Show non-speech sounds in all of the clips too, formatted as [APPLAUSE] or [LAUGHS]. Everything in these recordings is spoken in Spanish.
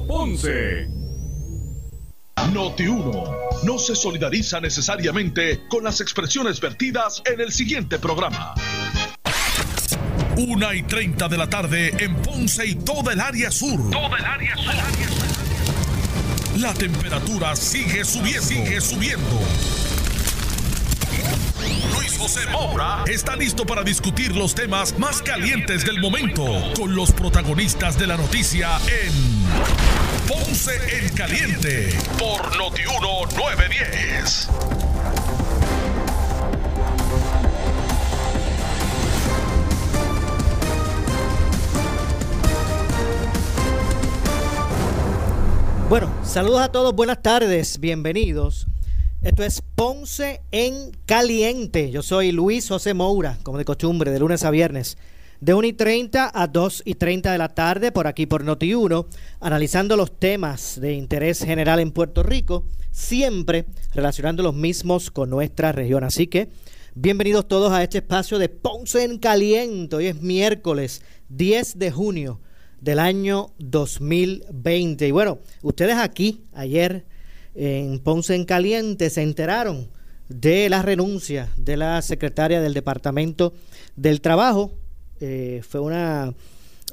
Ponce. Noti 1 no se solidariza necesariamente con las expresiones vertidas en el siguiente programa. Una y 30 de la tarde en Ponce y toda el área sur. Toda el área sur. La temperatura sigue subiendo. Sigue subiendo. Luis José Moura está listo para discutir los temas más calientes del momento con los protagonistas de la noticia en Ponce en Caliente por Notiuno 910. Bueno, saludos a todos, buenas tardes, bienvenidos. Esto es Ponce en Caliente. Yo soy Luis José Moura, como de costumbre, de lunes a viernes, de 1 y 30 a 2 y 30 de la tarde, por aquí por Noti1, analizando los temas de interés general en Puerto Rico, siempre relacionando los mismos con nuestra región. Así que, bienvenidos todos a este espacio de Ponce en Caliente. Hoy es miércoles 10 de junio del año 2020. Y bueno, ustedes aquí ayer en Ponce en Caliente se enteraron de la renuncia de la secretaria del Departamento del Trabajo. Eh, fue una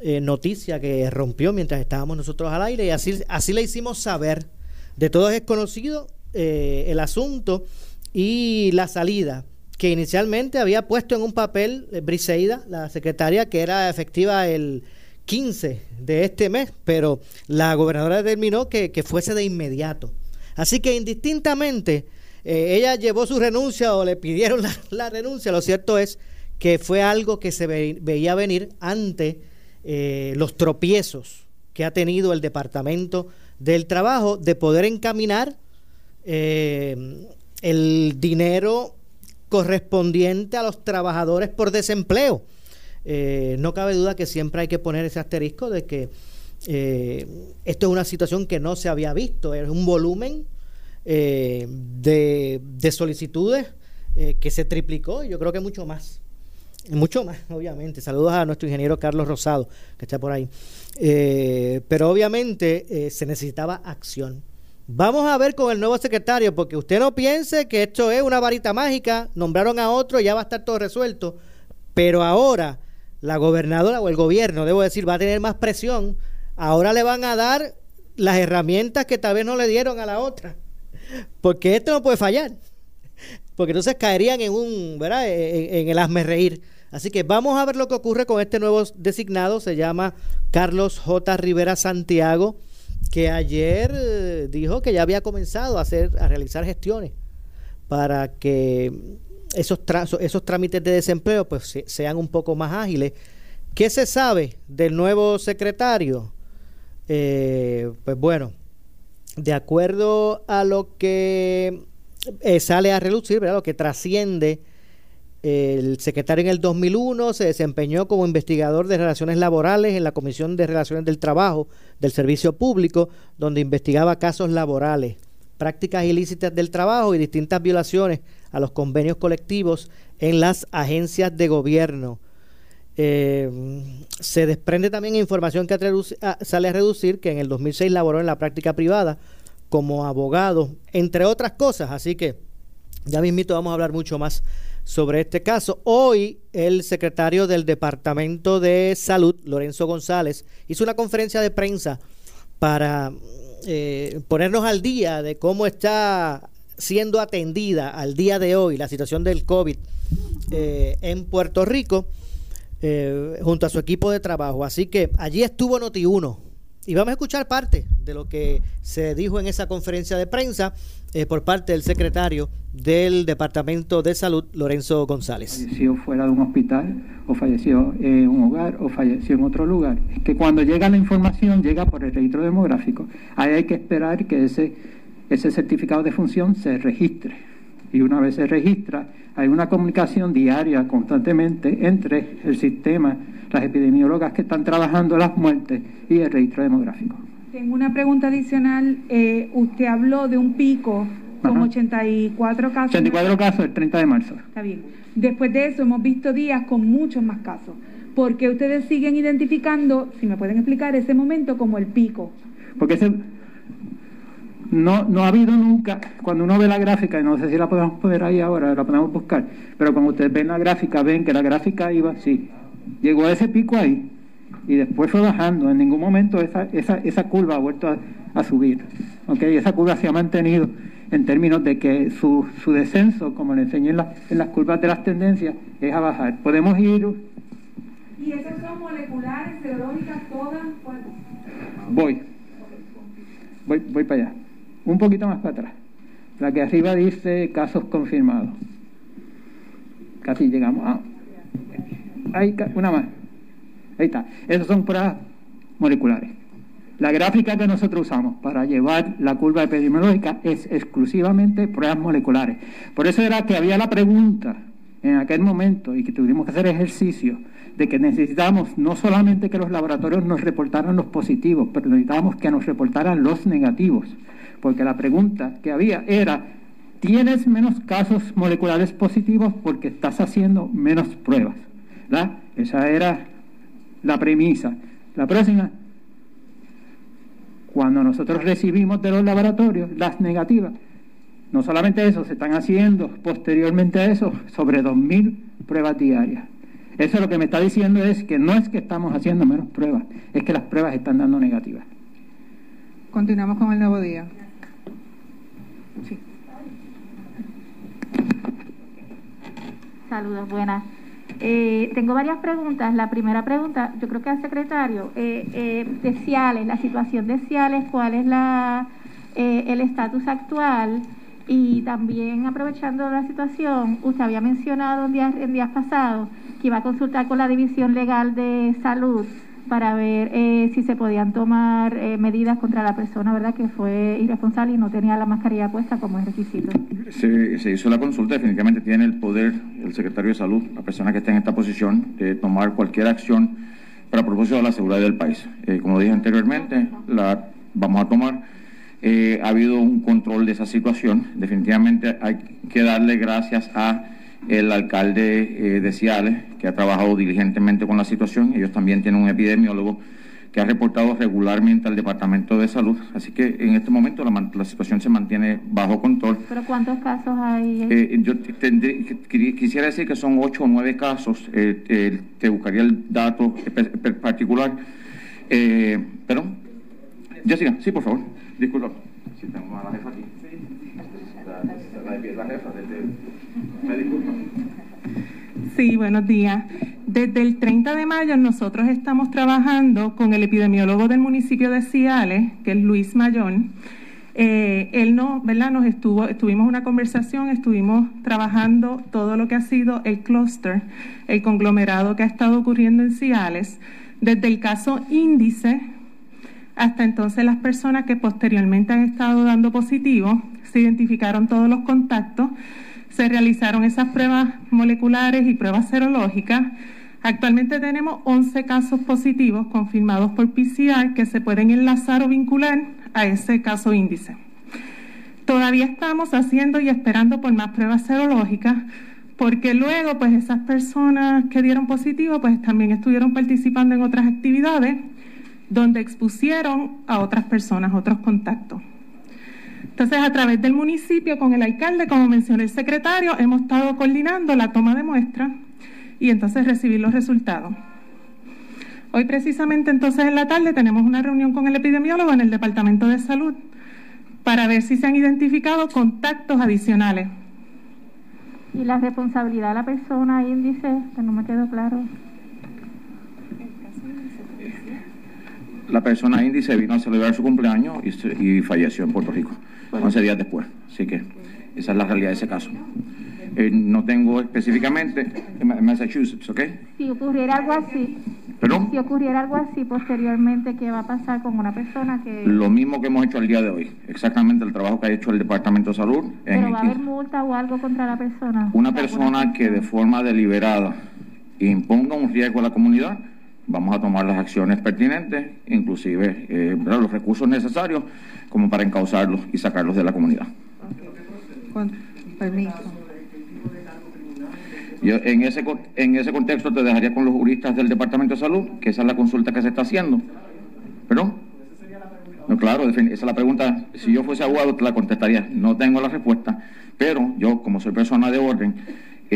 eh, noticia que rompió mientras estábamos nosotros al aire y así, así le hicimos saber. De todos es conocido eh, el asunto y la salida que inicialmente había puesto en un papel Briseida, la secretaria, que era efectiva el 15 de este mes, pero la gobernadora determinó que, fuese de inmediato. Así que indistintamente, eh, ella llevó su renuncia o le pidieron [LAUGHS] la, renuncia, lo cierto es que fue algo que se veía venir ante eh, los tropiezos que ha tenido el Departamento del Trabajo de poder encaminar eh, el dinero correspondiente a los trabajadores por desempleo. Eh, no cabe duda que siempre hay que poner ese asterisco de que esto es una situación que no se había visto, es un volumen eh, de, solicitudes que se triplicó yo creo que mucho más. Mucho más, obviamente. Saludos a nuestro ingeniero Carlos Rosado, que está por ahí. pero obviamente se necesitaba acción. Vamos a ver con el nuevo secretario, porque usted no piense que esto es una varita mágica, nombraron a otro ya va a estar todo resuelto. Pero ahora la gobernadora o el gobierno, debo decir, va a tener más presión. Ahora le van a dar las herramientas que tal vez no le dieron a la otra. Porque esto no puede fallar. Porque entonces caerían en un, ¿verdad? En, el hazme reír. Así que vamos a ver lo que ocurre con este nuevo designado. Se llama Carlos J. Rivera Santiago, que ayer eh, dijo que ya había comenzado a hacer, a realizar gestiones para que esos, esos trámites de desempleo pues sean un poco más ágiles. ¿Qué se sabe del nuevo secretario? Eh, pues bueno, de acuerdo a lo que eh, sale a relucir, ¿verdad? lo que trasciende, el secretario en el 2001 se desempeñó como investigador de relaciones laborales en la Comisión de Relaciones del Trabajo del Servicio Público, donde investigaba casos laborales, prácticas ilícitas del trabajo y distintas violaciones a los convenios colectivos en las agencias de gobierno. Eh, se desprende también información que sale a reducir que en el 2006 laboró en la práctica privada como abogado, entre otras cosas. Así que ya mismito vamos a hablar mucho más sobre este caso. Hoy el secretario del Departamento de Salud, Lorenzo González, hizo una conferencia de prensa para eh, ponernos al día de cómo está siendo atendida al día de hoy la situación del COVID eh, en Puerto Rico eh, junto a su equipo de trabajo. Así que allí estuvo Noti1 y vamos a escuchar parte de lo que se dijo en esa conferencia de prensa eh, por parte del secretario del Departamento de Salud, Lorenzo González. Falleció fuera de un hospital o falleció en un hogar o falleció en otro lugar. Que cuando llega la información llega por el registro demográfico. Ahí hay que esperar que ese ese certificado de función se registre. Y una vez se registra, hay una comunicación diaria constantemente entre el sistema, las epidemiólogas que están trabajando las muertes y el registro demográfico. Tengo una pregunta adicional. Eh, usted habló de un pico con 84 casos. 84 casos el 30 de marzo. Está bien. Después de eso hemos visto días con muchos más casos. ¿Por qué ustedes siguen identificando, si me pueden explicar, ese momento como el pico? Porque ese, no, no ha habido nunca, cuando uno ve la gráfica, no sé si la podemos poner ahí ahora, la podemos buscar, pero cuando ustedes ven la gráfica, ven que la gráfica iba así, llegó a ese pico ahí, y después fue bajando, en ningún momento esa, esa, esa curva ha vuelto a, subir, ¿ok? Esa curva se ha mantenido en términos de que su, su descenso, como le enseñé en, en las curvas de las tendencias, es a bajar. Podemos ir... ¿Y esas son moleculares, serológicas, todas? Voy. Voy, voy para allá. Un poquito más para atrás. La que arriba dice casos confirmados. Casi llegamos. Ah, hay una más. Ahí está. Esas son pruebas moleculares. La gráfica que nosotros usamos para llevar la curva epidemiológica es exclusivamente pruebas moleculares. Por eso era que había la pregunta en aquel momento y que tuvimos que hacer ejercicio de que necesitábamos no solamente que los laboratorios nos reportaran los positivos, pero necesitábamos que nos reportaran los negativos. Porque la pregunta que había era, ¿tienes menos casos moleculares positivos porque estás haciendo menos pruebas? Esa era la premisa. La próxima, cuando nosotros recibimos de los laboratorios las negativas, no solamente eso, se están haciendo posteriormente a eso sobre 2.000 pruebas diarias. Eso lo que me está diciendo es que no es que estamos haciendo menos pruebas, es que las pruebas están dando negativas. Continuamos con el nuevo día. Saludos, buenas. Eh, tengo varias preguntas. La primera pregunta, yo creo que al secretario, eh, eh, de Ciales, la situación de Ciales, cuál es la, eh, el estatus actual y también aprovechando la situación, usted había mencionado en días, en días pasados que iba a consultar con la División Legal de Salud para ver eh, si se podían tomar eh, medidas contra la persona, ¿verdad?, que fue irresponsable y no tenía la mascarilla puesta como es requisito. Se, hizo la consulta, definitivamente tiene el poder el secretario de Salud, la persona que está en esta posición, de tomar cualquier acción para propósito de la seguridad del país. Eh, como dije anteriormente, la vamos a tomar. ha habido un control de esa situación. Definitivamente hay que darle gracias a el alcalde eh, de Ciales, que ha trabajado diligentemente con la situación. Ellos también tienen un epidemiólogo que ha reportado regularmente al Departamento de Salud. Así que en este momento la, situación se mantiene bajo control. ¿Pero cuántos casos hay? Eh, yo quisiera decir que son ocho o nueve casos. Eh, te buscaría el dato particular. pero, Jessica, sí, por favor. Disculpa. Si tengo a la jefa aquí. La, la jefa Sí, buenos días. Desde el 30 de mayo nosotros estamos trabajando con el epidemiólogo del municipio de Ciales, que es Luis Mayón. Eh, él no, ¿verdad? Nos estuvo, estuvimos una conversación, estuvimos trabajando todo lo que ha sido el clúster, el conglomerado que ha estado ocurriendo en Ciales, desde el caso índice hasta entonces las personas que posteriormente han estado dando positivo, se identificaron todos los contactos se realizaron esas pruebas moleculares y pruebas serológicas. Actualmente tenemos 11 casos positivos confirmados por PCR que se pueden enlazar o vincular a ese caso índice. Todavía estamos haciendo y esperando por más pruebas serológicas porque luego pues esas personas que dieron positivo pues también estuvieron participando en otras actividades donde expusieron a otras personas, otros contactos. Entonces, a través del municipio, con el alcalde, como mencionó el secretario, hemos estado coordinando la toma de muestras y entonces recibir los resultados. Hoy precisamente entonces en la tarde tenemos una reunión con el epidemiólogo en el Departamento de Salud para ver si se han identificado contactos adicionales. ¿Y la responsabilidad de la persona índice? Que no me quedó claro. La persona índice vino a celebrar su cumpleaños y falleció en Puerto Rico. 11 días después. Así que esa es la realidad de ese caso. Eh, no tengo específicamente en Massachusetts, ¿ok? Si ocurriera algo así. ¿Perdón? Si ocurriera algo así posteriormente, ¿qué va a pasar con una persona que...? Lo mismo que hemos hecho el día de hoy. Exactamente el trabajo que ha hecho el Departamento de Salud. ¿Pero va a haber multa o algo contra la persona? Una persona que de forma deliberada imponga un riesgo a la comunidad, vamos a tomar las acciones pertinentes, inclusive eh, los recursos necesarios como para encauzarlos y sacarlos de la comunidad. Con permiso. Yo en ese, en ese contexto te dejaría con los juristas del Departamento de Salud, que esa es la consulta que se está haciendo. ¿Perdón? No, claro, esa es la pregunta. Si yo fuese abogado, te la contestaría. No tengo la respuesta, pero yo, como soy persona de orden,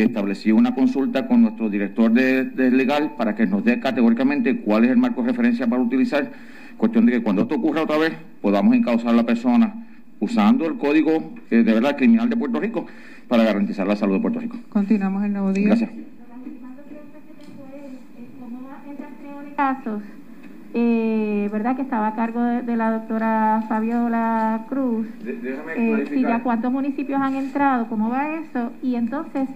establecí una consulta con nuestro director de, legal para que nos dé categóricamente cuál es el marco de referencia para utilizar. Cuestión de que cuando esto ocurra otra vez, podamos encauzar a la persona usando el código eh, de verdad criminal de Puerto Rico para garantizar la salud de Puerto Rico. Continuamos el nuevo día. Gracias. casos, eh, ¿verdad? Que estaba a cargo de, la doctora Fabiola Cruz. déjame eh, ya cuántos municipios han entrado, cómo va eso, y entonces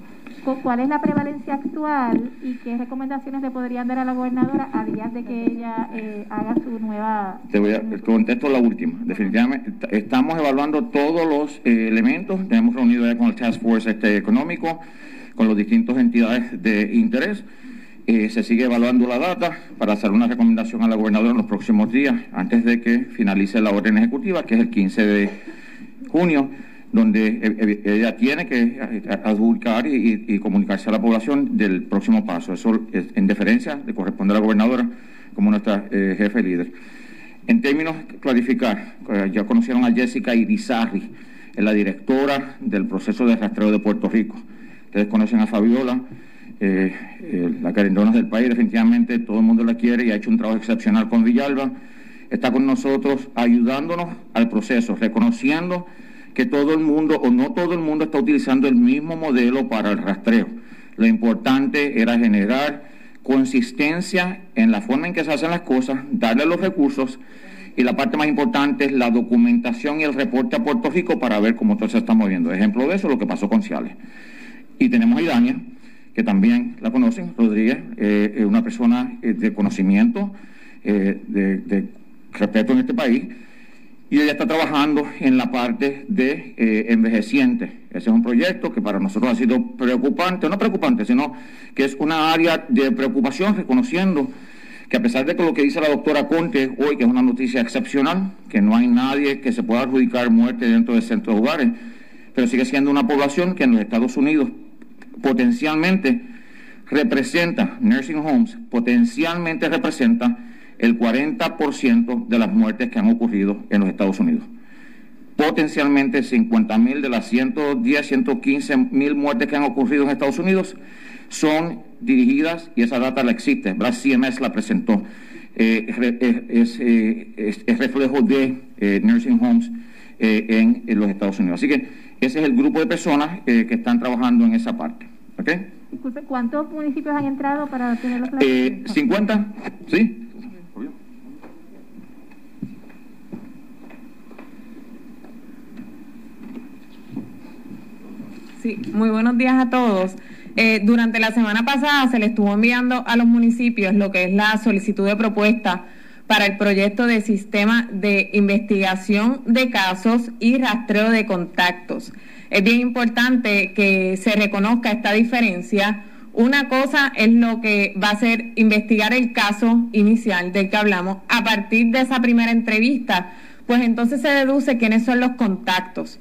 cuál es la prevalencia actual y qué recomendaciones le podrían dar a la gobernadora a días de que ella eh, haga su nueva... Te voy a contesto la última. Definitivamente estamos evaluando todos los eh, elementos. Tenemos reunido ya con el Task Force este, económico, con las distintas entidades de interés. Eh, se sigue evaluando la data para hacer una recomendación a la gobernadora en los próximos días, antes de que finalice la orden ejecutiva, que es el 15 de junio donde eh, eh, ella tiene que eh, adjudicar y, comunicarse a la población del próximo paso. Eso en deferencia le corresponde a la gobernadora como nuestra jefe líder. En términos, clarificar, ya conocieron a Jessica Irizarri, la directora del proceso de rastreo de Puerto Rico. Ustedes conocen a Fabiola, la carendona del país, definitivamente todo el mundo la quiere y ha hecho un trabajo excepcional con Villalba. Está con nosotros ayudándonos al proceso, reconociendo que todo el mundo o no todo el mundo está utilizando el mismo modelo para el rastreo. Lo importante era generar consistencia en la forma en que se hacen las cosas, darle los recursos y la parte más importante es la documentación y el reporte a Puerto Rico para ver cómo todo se está moviendo. Ejemplo de eso, lo que pasó con Ciales. Y tenemos a Idania, que también la conocen, Rodríguez, eh, una persona eh, de conocimiento, eh, de respeto en este país, y ella está trabajando en la parte de eh, envejecientes. Ese es un proyecto que para nosotros ha sido preocupante, no preocupante, sino que es una área de preocupación, reconociendo que a pesar de que lo que dice la doctora Conte hoy, que es una noticia excepcional, que no hay nadie que se pueda adjudicar muerte dentro de centros de hogares, pero sigue siendo una población que en los Estados Unidos potencialmente representa, nursing homes, potencialmente representa el 40% de las muertes que han ocurrido en los Estados Unidos. Potencialmente 50 mil de las 110, 115 mil muertes que han ocurrido en Estados Unidos son dirigidas, y esa data la existe, la CMS la presentó, eh, eh, es, reflejo de eh, nursing homes en, los Estados Unidos. Así que ese es el grupo de personas que están trabajando en esa parte. Disculpe, ¿cuántos municipios han entrado para tener los 50, sí. Muy buenos días a todos. Eh, durante la semana pasada se le estuvo enviando a los municipios lo que es la solicitud de propuesta para el proyecto de sistema de investigación de casos y rastreo de contactos. Es bien importante que se reconozca esta diferencia. Una cosa es lo que va a ser investigar el caso inicial del que hablamos. A partir de esa primera entrevista, pues entonces se deduce quiénes son los contactos.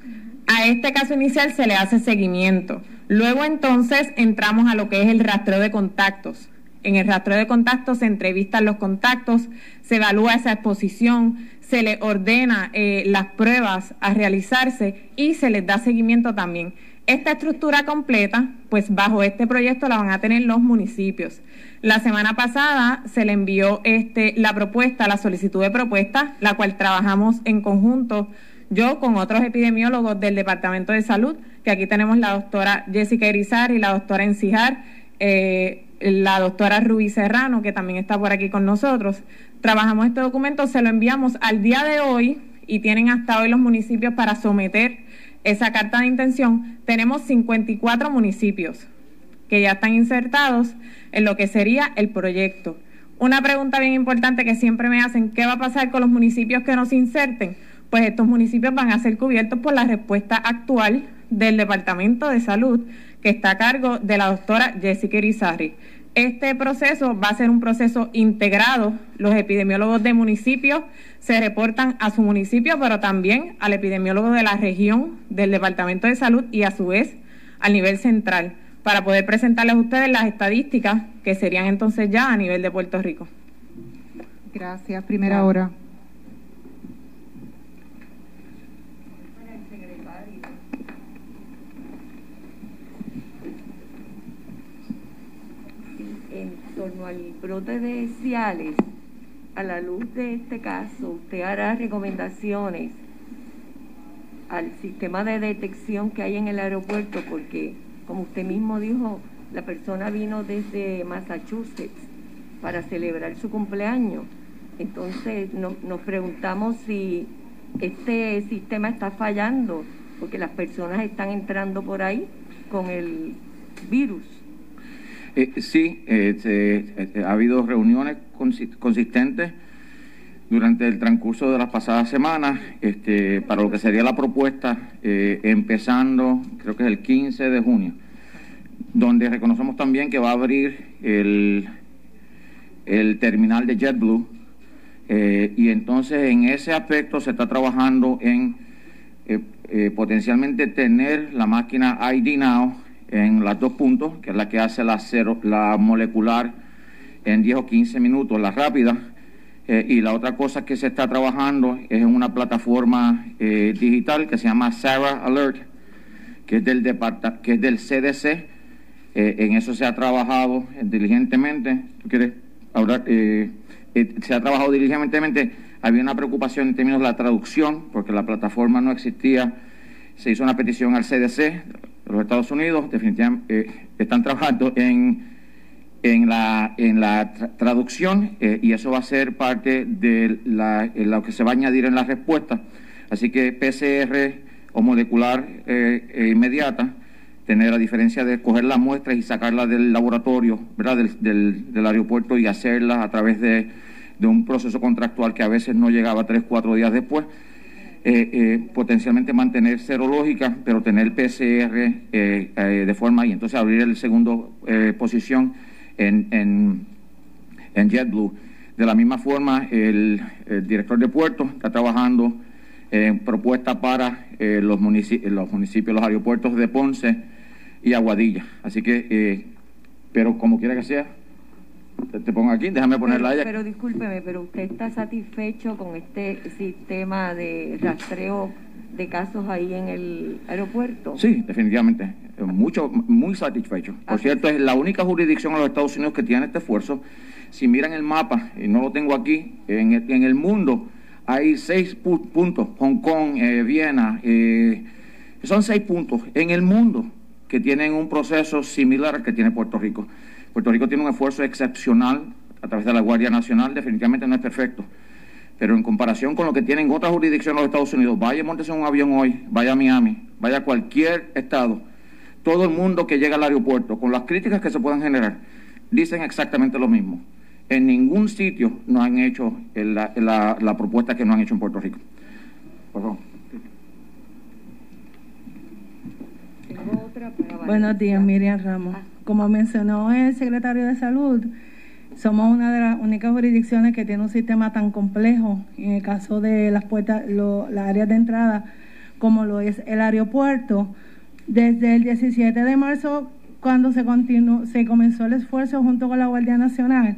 A este caso inicial se le hace seguimiento. Luego entonces entramos a lo que es el rastreo de contactos. En el rastreo de contactos se entrevistan los contactos, se evalúa esa exposición, se le ordena eh, las pruebas a realizarse y se les da seguimiento también. Esta estructura completa, pues bajo este proyecto la van a tener los municipios. La semana pasada se le envió este, la propuesta, la solicitud de propuesta, la cual trabajamos en conjunto yo con otros epidemiólogos del Departamento de Salud, que aquí tenemos la doctora Jessica Erizar y la doctora Encijar, eh, la doctora Rubí Serrano, que también está por aquí con nosotros. Trabajamos este documento, se lo enviamos al día de hoy y tienen hasta hoy los municipios para someter esa carta de intención. Tenemos 54 municipios que ya están insertados en lo que sería el proyecto. Una pregunta bien importante que siempre me hacen, ¿qué va a pasar con los municipios que no se inserten? Pues estos municipios van a ser cubiertos por la respuesta actual del Departamento de Salud, que está a cargo de la doctora Jessica Irizarry. Este proceso va a ser un proceso integrado. Los epidemiólogos de municipios se reportan a su municipio, pero también al epidemiólogo de la región del Departamento de Salud y a su vez al nivel central, para poder presentarles a ustedes las estadísticas que serían entonces ya a nivel de Puerto Rico. Gracias. Primera hora. Torno al brote de Ciales, a la luz de este caso, usted hará recomendaciones al sistema de detección que hay en el aeropuerto, porque como usted mismo dijo, la persona vino desde Massachusetts para celebrar su cumpleaños. Entonces nos preguntamos si este sistema está fallando, porque las personas están entrando por ahí con el virus. Eh, sí, eh, eh, ha habido reuniones consistentes durante el transcurso de las pasadas semanas este, para lo que sería la propuesta, empezando creo que es el 15 de junio, donde reconocemos también que va a abrir el, el terminal de JetBlue y entonces en ese aspecto se está trabajando en potencialmente tener la máquina ID Now en las dos puntos, que es la que hace la, cero, la molecular en 10 o 15 minutos, la rápida. Eh, y la otra cosa que se está trabajando es en una plataforma eh, digital que se llama Sarah Alert, que es del, que es del CDC. Eh, en eso se ha trabajado diligentemente. ¿Tú quieres hablar? se ha trabajado diligentemente. Había una preocupación en términos de la traducción, porque la plataforma no existía. Se hizo una petición al CDC, los Estados Unidos definitivamente eh, están trabajando en, en, la, en la traducción eh, y eso va a ser parte de la, lo que se va a añadir en la respuesta. Así que PCR o molecular eh, inmediata, tener la diferencia de coger las muestras y sacarlas del laboratorio, ¿verdad? Del, del, aeropuerto y hacerlas a través de, de un proceso contractual que a veces no llegaba tres, cuatro días después eh, eh, potencialmente mantener serológica, pero tener PCR eh, de forma y entonces abrir el segundo posición en, en, JetBlue. De la misma forma, el, director de puerto está trabajando en propuestas para los, municipios, los municipios, los aeropuertos de Ponce y Aguadilla. Así que, pero como quiera que sea, te, pongo aquí, déjame ponerla pero, Pero discúlpeme, pero usted está satisfecho con este sistema de rastreo de casos ahí en el aeropuerto? Sí, definitivamente. Mucho, muy satisfecho. Por ah. cierto, es la única jurisdicción en los Estados Unidos que tiene este esfuerzo. Si miran el mapa, y no lo tengo aquí, en el, en el mundo hay seis puntos, Hong Kong, eh, Viena, eh, son seis puntos en el mundo que tienen un proceso similar al que tiene Puerto Rico. Puerto Rico tiene un esfuerzo excepcional a través de la Guardia Nacional, definitivamente no es perfecto, pero en comparación con lo que tienen otras jurisdicciones de los Estados Unidos, vaya, montese un avión hoy, vaya a Miami, vaya a cualquier estado, todo el mundo que llega al aeropuerto, con las críticas que se puedan generar, dicen exactamente lo mismo. En ningún sitio no han hecho la, la propuesta que no han hecho en Puerto Rico. Por favor. Buenos días, Miriam Ramos. Como mencionó el secretario de Salud, somos una de las únicas jurisdicciones que tiene un sistema tan complejo en el caso de las puertas, las áreas de entrada, como lo es el aeropuerto. Desde el 17 de marzo, cuando se, se comenzó el esfuerzo junto con la Guardia Nacional,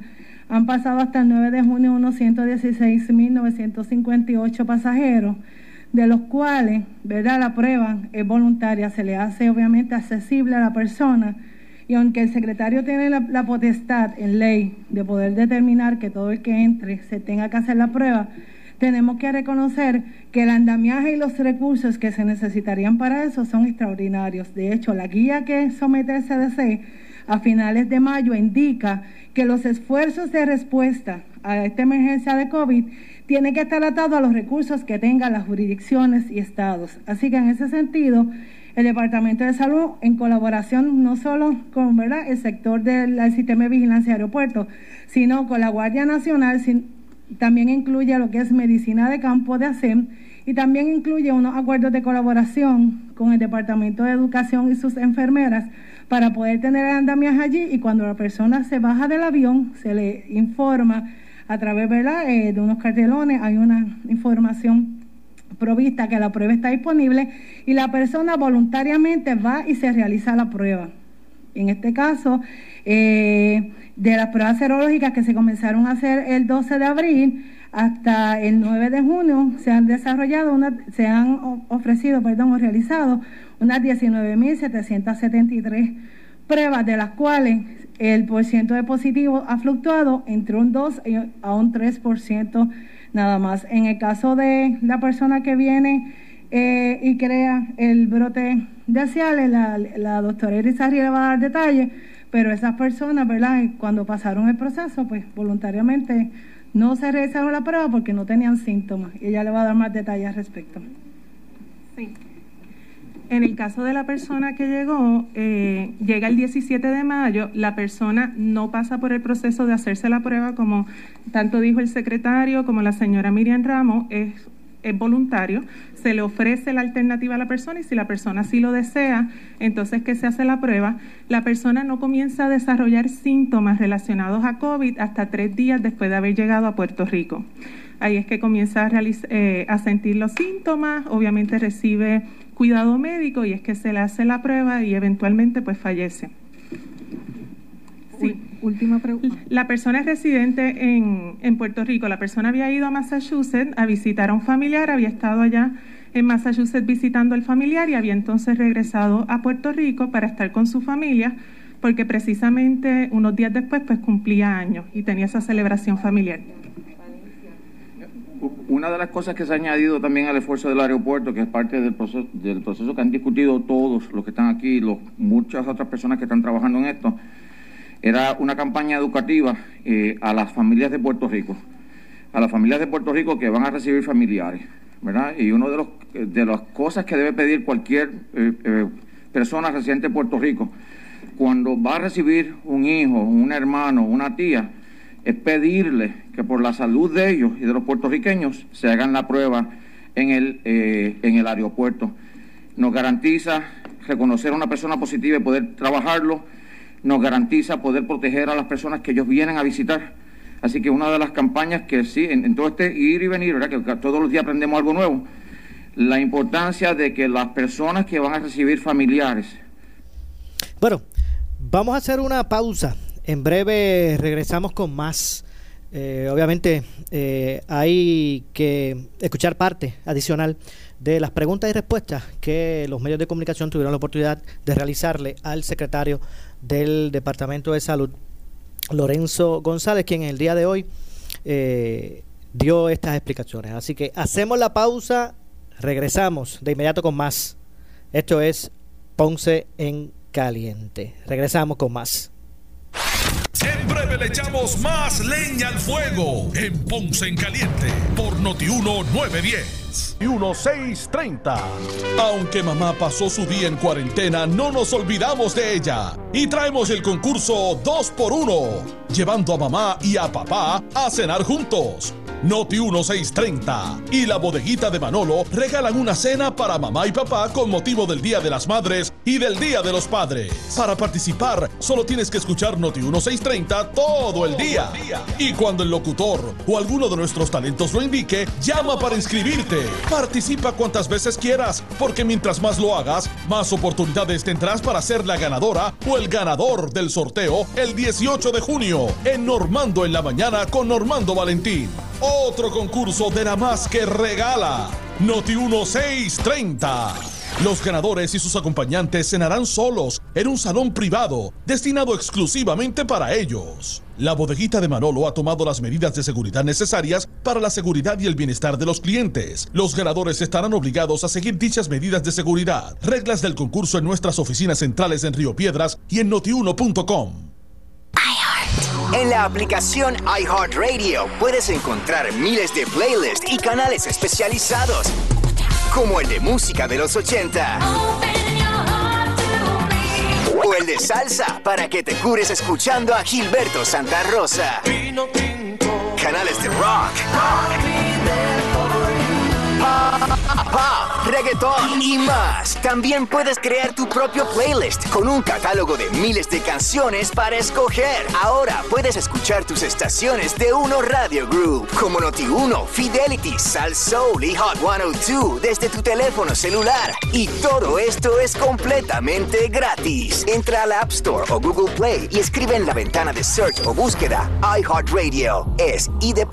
han pasado hasta el 9 de junio unos 116.958 pasajeros, de los cuales, ¿verdad? La prueba es voluntaria, se le hace obviamente accesible a la persona y aunque el secretario tiene la, potestad en ley de poder determinar que todo el que entre se tenga que hacer la prueba, tenemos que reconocer que el andamiaje y los recursos que se necesitarían para eso son extraordinarios. De hecho, la guía que somete el CDC a finales de mayo indica que los esfuerzos de respuesta a esta emergencia de COVID tienen que estar atados a los recursos que tengan las jurisdicciones y estados. Así que en ese sentido, el Departamento de Salud, en colaboración no solo con el sector del sistema de vigilancia de aeropuertos, sino con la Guardia Nacional, también incluye lo que es medicina de campo de ASEM y también incluye unos acuerdos de colaboración con el Departamento de Educación y sus enfermeras para poder tener el andamiaje allí y cuando la persona se baja del avión se le informa a través eh, de unos cartelones, hay una información provista que la prueba está disponible y la persona voluntariamente va y se realiza la prueba. En este caso, eh, de las pruebas serológicas que se comenzaron a hacer el 12 de abril hasta el 9 de junio, se han desarrollado, se han ofrecido, perdón, o realizado unas 19.773 pruebas, de las cuales el porciento de positivos ha fluctuado entre un 2 a un 3% nada más. En el caso de la persona que viene eh, y crea el brote de Ciales, la, la doctora Irizarry le va a dar detalles, pero esas personas, ¿verdad? Cuando pasaron el proceso, pues voluntariamente no se realizaron la prueba porque no tenían síntomas. Y ella le va a dar más detalles al respecto. Sí. En el caso de la persona que llegó, eh, llega el 17 de mayo, la persona no pasa por el proceso de hacerse la prueba, como tanto dijo el secretario como la señora Miriam Ramos, es, voluntario, se le ofrece la alternativa a la persona y si la persona sí lo desea, entonces que se hace la prueba, la persona no comienza a desarrollar síntomas relacionados a COVID hasta tres días después de haber llegado a Puerto Rico. Ahí es que comienza a, eh, a sentir los síntomas, obviamente recibe cuidado médico y es que se le hace la prueba y eventualmente pues fallece. Sí. Última pregunta. La persona es residente en, en, Puerto Rico. La persona había ido a Massachusetts a visitar a un familiar, había estado allá en Massachusetts visitando al familiar y había entonces regresado a Puerto Rico para estar con su familia porque precisamente unos días después pues cumplía años y tenía esa celebración familiar una de las cosas que se ha añadido también al esfuerzo del aeropuerto, que es parte del proceso, del proceso que han discutido todos los que están aquí, los, muchas otras personas que están trabajando en esto, era una campaña educativa eh, a las familias de Puerto Rico, a las familias de Puerto Rico que van a recibir familiares, ¿verdad? Y una de, los, de las cosas que debe pedir cualquier eh, eh, persona residente de Puerto Rico, cuando va a recibir un hijo, un hermano, una tía, es pedirle que por la salud de ellos y de los puertorriqueños se hagan la prueba en el, eh, en el aeropuerto. Nos garantiza reconocer a una persona positiva y poder trabajarlo, nos garantiza poder proteger a las personas que ellos vienen a visitar. Así que una de las campañas que sí, en, todo este ir y venir, ¿verdad? que todos los días aprendemos algo nuevo, la importancia de que las personas que van a recibir familiares. Bueno, vamos a hacer una pausa en breve regresamos con más. Eh, obviamente eh, hay que escuchar parte adicional de las preguntas y respuestas que los medios de comunicación tuvieron la oportunidad de realizarle al secretario del Departamento de Salud, Lorenzo González, quien el día de hoy eh, dio estas explicaciones. Así que hacemos la pausa, regresamos de inmediato con más. Esto es Ponce en Caliente. Regresamos con más. En breve le echamos más leña al fuego en Ponce en Caliente por Notiuno 910 y 1630. Aunque mamá pasó su día en cuarentena, no nos olvidamos de ella y traemos el concurso 2x1, llevando a mamá y a papá a cenar juntos. Noti 1630 y la bodeguita de Manolo regalan una cena para mamá y papá con motivo del Día de las Madres y del Día de los Padres. Para participar, solo tienes que escuchar Noti 1630 todo el día. Y cuando el locutor o alguno de nuestros talentos lo indique, llama para inscribirte. Participa cuantas veces quieras, porque mientras más lo hagas, más oportunidades tendrás para ser la ganadora o el ganador del sorteo el 18 de junio en Normando en la mañana con Normando Valentín. Otro concurso de la más que regala. Noti 1630. Los ganadores y sus acompañantes cenarán solos en un salón privado destinado exclusivamente para ellos. La bodeguita de Manolo ha tomado las medidas de seguridad necesarias para la seguridad y el bienestar de los clientes. Los ganadores estarán obligados a seguir dichas medidas de seguridad. Reglas del concurso en nuestras oficinas centrales en Río Piedras y en notiuno.com. En la aplicación iHeartRadio puedes encontrar miles de playlists y canales especializados, como el de música de los 80 o el de salsa, para que te cures escuchando a Gilberto Santa Rosa. Canales de rock reggaeton y más. También puedes crear tu propio playlist con un catálogo de miles de canciones para escoger. Ahora puedes escuchar tus estaciones de Uno Radio Group, como Noti1, Fidelity, Sal Soul y Hot 102 desde tu teléfono celular. Y todo esto es completamente gratis. Entra a la App Store o Google Play y escribe en la ventana de search o búsqueda iHeartRadio. Es I de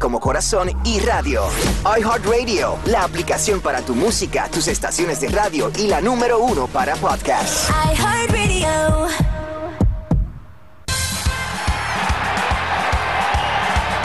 como corazón y radio. iHeartRadio, la aplicación para tu música, tus estaciones de radio y la número uno para podcast.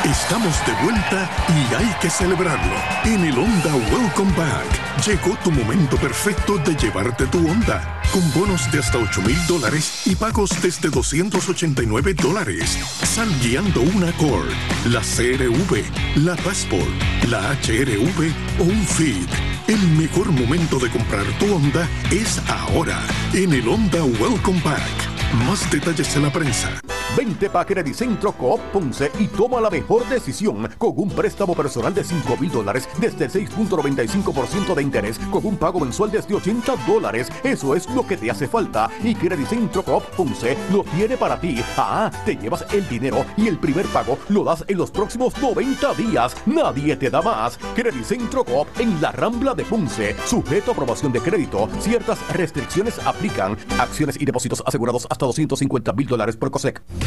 Estamos de vuelta y hay que celebrarlo en el Honda Welcome Back llegó tu momento perfecto de llevarte tu Honda. Con bonos de hasta 8 mil dólares y pagos desde 289 dólares. Sal guiando una Accord, la CRV, la Passport, la HRV o un Fit. El mejor momento de comprar tu Honda es ahora. En el Honda Welcome Back. Más detalles en la prensa. Vente pa' Credit Centro Coop Ponce y toma la mejor decisión con un préstamo personal de 5 mil dólares desde el 6.95% de interés con un pago mensual desde 80 dólares. Eso es lo que te hace falta y Credit Coop Ponce lo tiene para ti. Ah, te llevas el dinero y el primer pago lo das en los próximos 90 días. Nadie te da más. Credit Coop en la Rambla de Ponce. Sujeto a aprobación de crédito. Ciertas restricciones aplican. Acciones y depósitos asegurados hasta 250 mil dólares por COSEC.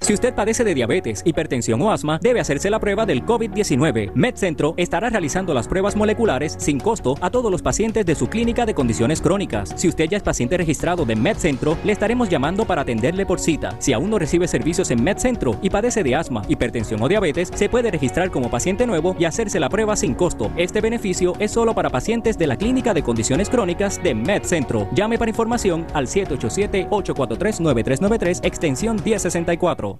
Si usted padece de diabetes, hipertensión o asma, debe hacerse la prueba del COVID-19. MedCentro estará realizando las pruebas moleculares sin costo a todos los pacientes de su clínica de condiciones crónicas. Si usted ya es paciente registrado de MedCentro, le estaremos llamando para atenderle por cita. Si aún no recibe servicios en MedCentro y padece de asma, hipertensión o diabetes, se puede registrar como paciente nuevo y hacerse la prueba sin costo. Este beneficio es solo para pacientes de la clínica de condiciones crónicas de MedCentro. Llame para información al 787-843-9393, extensión 1064.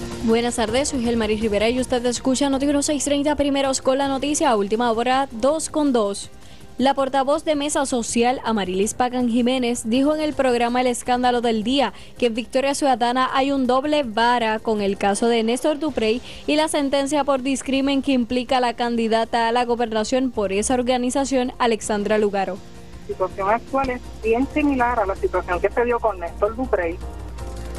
Buenas tardes, soy Gelmaris Rivera y usted escucha Noticiero 630 primeros con la noticia, última hora 2 con 2. La portavoz de Mesa Social, Amarilis Pagan Jiménez, dijo en el programa El Escándalo del Día que en Victoria Ciudadana hay un doble vara con el caso de Néstor Duprey y la sentencia por discrimen que implica a la candidata a la gobernación por esa organización, Alexandra Lugaro. La situación actual es bien similar a la situación que se dio con Néstor Duprey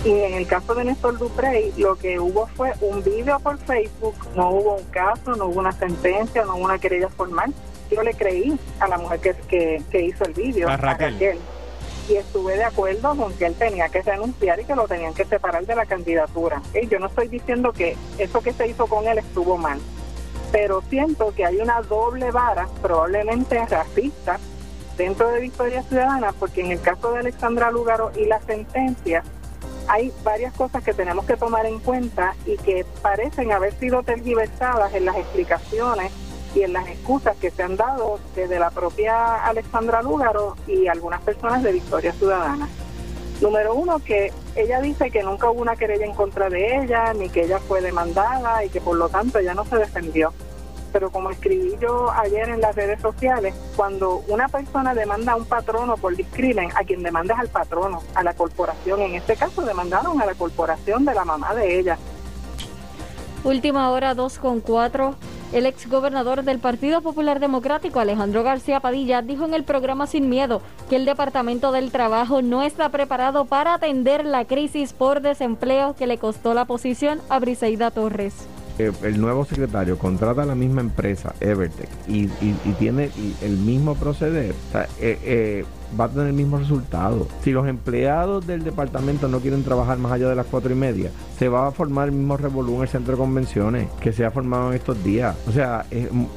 y en el caso de Néstor Duprey, lo que hubo fue un video por Facebook, no hubo un caso, no hubo una sentencia, no hubo una querella formal. Yo le creí a la mujer que, que, hizo el video, a Raquel. y estuve de acuerdo con que él tenía que renunciar y que lo tenían que separar de la candidatura. Y yo no estoy diciendo que eso que se hizo con él estuvo mal, pero siento que hay una doble vara, probablemente racista, dentro de Victoria Ciudadana, porque en el caso de Alexandra Lugaro y la sentencia, hay varias cosas que tenemos que tomar en cuenta y que parecen haber sido tergiversadas en las explicaciones y en las excusas que se han dado desde la propia Alexandra Lúgaro y algunas personas de Victoria Ciudadana. Número uno, que ella dice que nunca hubo una querella en contra de ella, ni que ella fue demandada y que por lo tanto ella no se defendió. Pero como escribí yo ayer en las redes sociales, cuando una persona demanda a un patrono por discrimen, a quien demanda es al patrono, a la corporación. En este caso demandaron a la corporación de la mamá de ella. Última hora 2 con 4. El exgobernador del Partido Popular Democrático, Alejandro García Padilla, dijo en el programa Sin Miedo que el Departamento del Trabajo no está preparado para atender la crisis por desempleo que le costó la posición a Briseida Torres. El nuevo secretario contrata a la misma empresa, Evertech, y, tiene el mismo proceder. Eh, eh, va a tener el mismo resultado. Si los empleados del departamento no quieren trabajar más allá de las cuatro y media, se va a formar el mismo revolú en el centro de convenciones que se ha formado en estos días. O sea,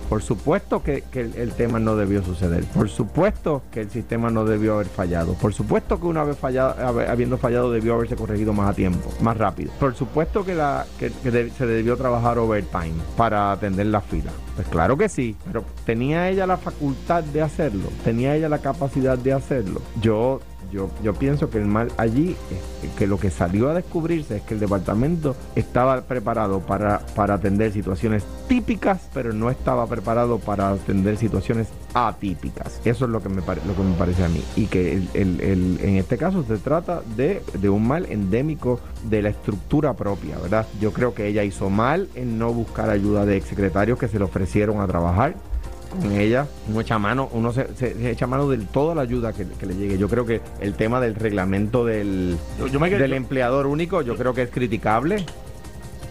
por supuesto que, el, tema no debió suceder. Por supuesto que el sistema no debió haber fallado. Por supuesto que una vez fallado, habiendo fallado debió haberse corregido más a tiempo, más rápido. Por supuesto que, que, se debió trabajar overtime para atender la fila. Pues claro que sí, pero tenía ella la facultad de hacerlo, tenía ella la capacidad de hacerlo. Yo yo, yo pienso que el mal allí, que lo que salió a descubrirse es que el departamento estaba preparado para, para atender situaciones típicas, pero no estaba preparado para atender situaciones atípicas. Eso es lo que me, lo que me parece a mí. Y que el, en este caso se trata de, de un mal endémico de la estructura propia, ¿verdad? Yo creo que ella hizo mal en no buscar ayuda de exsecretarios que se le ofrecieron a trabajar con ella, uno echa mano, uno se, echa mano de toda la ayuda que, le llegue. Yo creo que el tema del reglamento del, del empleador único, yo creo que es criticable.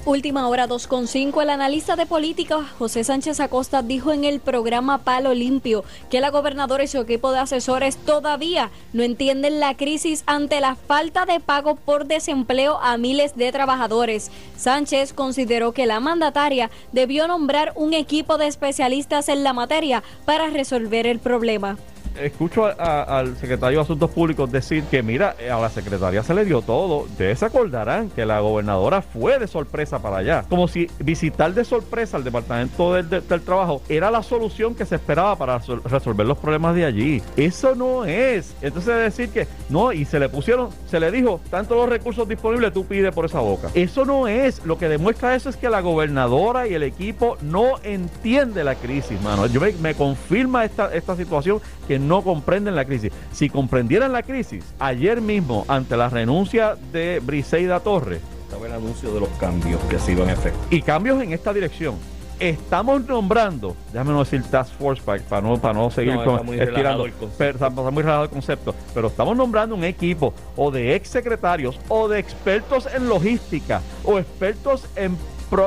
Última hora 2.5. El analista de política José Sánchez Acosta dijo en el programa Palo Limpio que la gobernadora y su equipo de asesores todavía no entienden la crisis ante la falta de pago por desempleo a miles de trabajadores. Sánchez consideró que la mandataria debió nombrar un equipo de especialistas en la materia para resolver el problema escucho al secretario de Asuntos Públicos decir que, mira, a la secretaria se le dio todo. Ustedes se acordarán que la gobernadora fue de sorpresa para allá. Como si visitar de sorpresa al Departamento del, Trabajo era la solución que se esperaba para resolver los problemas de allí. Eso no es. Entonces decir que no, y se le pusieron, se le dijo, tanto los recursos disponibles, tú pides por esa boca. Eso no es. Lo que demuestra eso es que la gobernadora y el equipo no entiende la crisis, mano. Yo me, me confirma esta, esta situación que no comprenden la crisis. Si comprendieran la crisis, ayer mismo, ante la renuncia de Briseida Torres, estaba el anuncio de los cambios que se iban a efecto. Y cambios en esta dirección. Estamos nombrando, déjame no decir Task Force para, no, para no seguir con, estirando, pero, está muy relajado el concepto, pero estamos nombrando un equipo o de ex secretarios o de expertos en logística o expertos en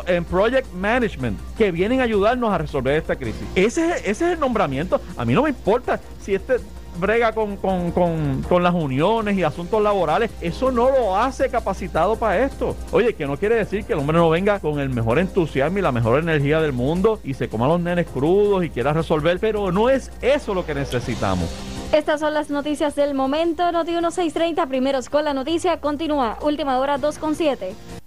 en Project Management que vienen a ayudarnos a resolver esta crisis. Ese, ese es el nombramiento. A mí no me importa si este brega con, con, las uniones y asuntos laborales, eso no lo hace capacitado para esto. Oye, que no quiere decir que el hombre no venga con el mejor entusiasmo y la mejor energía del mundo y se coma los nenes crudos y quiera resolver, pero no es eso lo que necesitamos. Estas son las noticias del momento. Noti 1630, primeros con la noticia. Continúa. Última hora 2.7.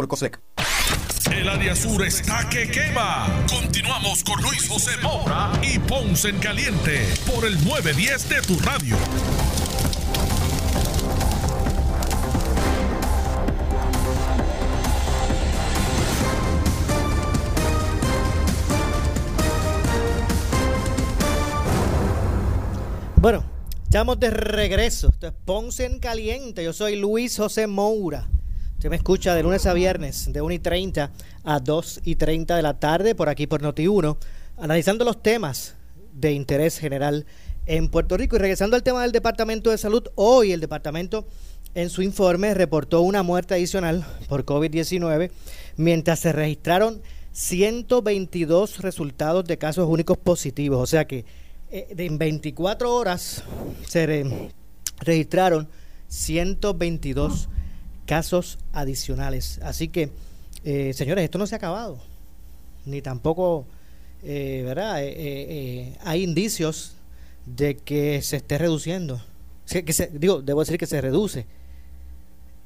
por COSEC. El área sur está que quema. Continuamos con Luis José Moura y Ponce en Caliente por el 910 de tu radio. Bueno, estamos de regreso. Esto es Ponce en Caliente. Yo soy Luis José Moura. Usted me escucha de lunes a viernes, de 1 y 30 a 2 y 30 de la tarde, por aquí por Noti1, analizando los temas de interés general en Puerto Rico. Y regresando al tema del Departamento de Salud, hoy el departamento en su informe reportó una muerte adicional por COVID-19, mientras se registraron 122 resultados de casos únicos positivos. O sea que eh, en 24 horas se registraron 122 casos adicionales. Así que, eh, señores, esto no se ha acabado, ni tampoco, eh, ¿verdad? hay indicios de que se esté reduciendo. Digo, debo decir que se reduce